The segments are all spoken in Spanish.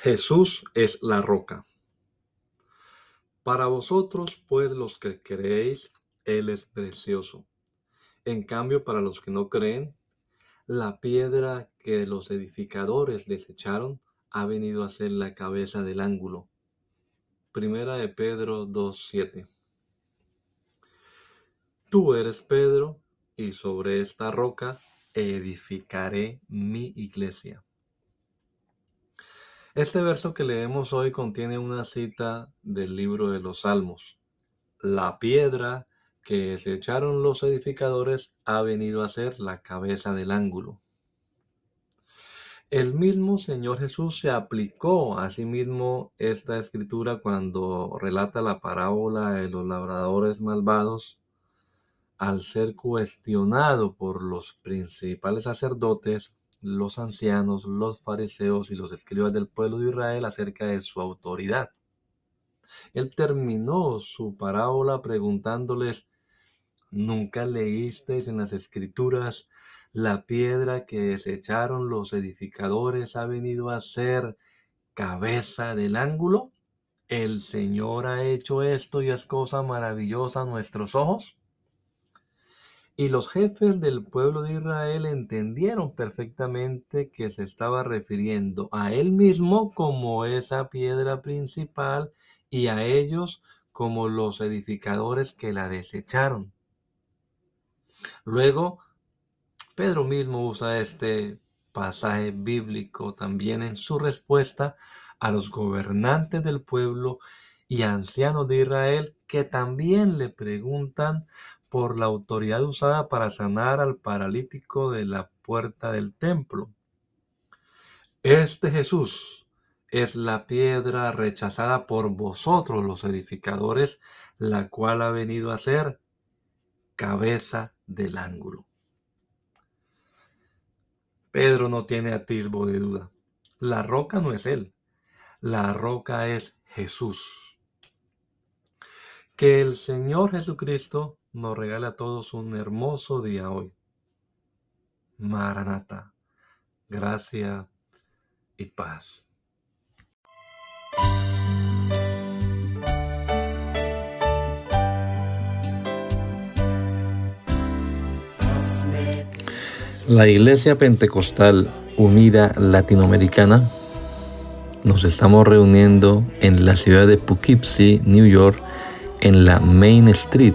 Jesús es la roca. Para vosotros, pues los que creéis, Él es precioso. En cambio, para los que no creen, la piedra que los edificadores desecharon ha venido a ser la cabeza del ángulo. Primera de Pedro 2.7. Tú eres Pedro, y sobre esta roca edificaré mi iglesia este verso que leemos hoy contiene una cita del libro de los Salmos. La piedra que se echaron los edificadores ha venido a ser la cabeza del ángulo. El mismo Señor Jesús se aplicó a sí mismo esta escritura cuando relata la parábola de los labradores malvados al ser cuestionado por los principales sacerdotes los ancianos, los fariseos y los escribas del pueblo de Israel acerca de su autoridad. Él terminó su parábola preguntándoles, ¿nunca leísteis en las escrituras la piedra que desecharon los edificadores ha venido a ser cabeza del ángulo? ¿El Señor ha hecho esto y es cosa maravillosa a nuestros ojos? Y los jefes del pueblo de Israel entendieron perfectamente que se estaba refiriendo a él mismo como esa piedra principal y a ellos como los edificadores que la desecharon. Luego, Pedro mismo usa este pasaje bíblico también en su respuesta a los gobernantes del pueblo y ancianos de Israel que también le preguntan por la autoridad usada para sanar al paralítico de la puerta del templo. Este Jesús es la piedra rechazada por vosotros los edificadores, la cual ha venido a ser cabeza del ángulo. Pedro no tiene atisbo de duda. La roca no es él, la roca es Jesús. Que el Señor Jesucristo nos regala a todos un hermoso día hoy. Maranata, gracia y paz. La Iglesia Pentecostal Unida Latinoamericana nos estamos reuniendo en la ciudad de Poughkeepsie, New York, en la Main Street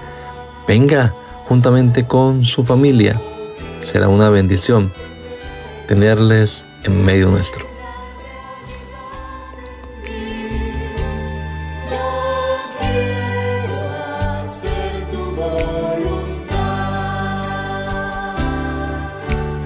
Venga juntamente con su familia. Será una bendición tenerles en medio nuestro.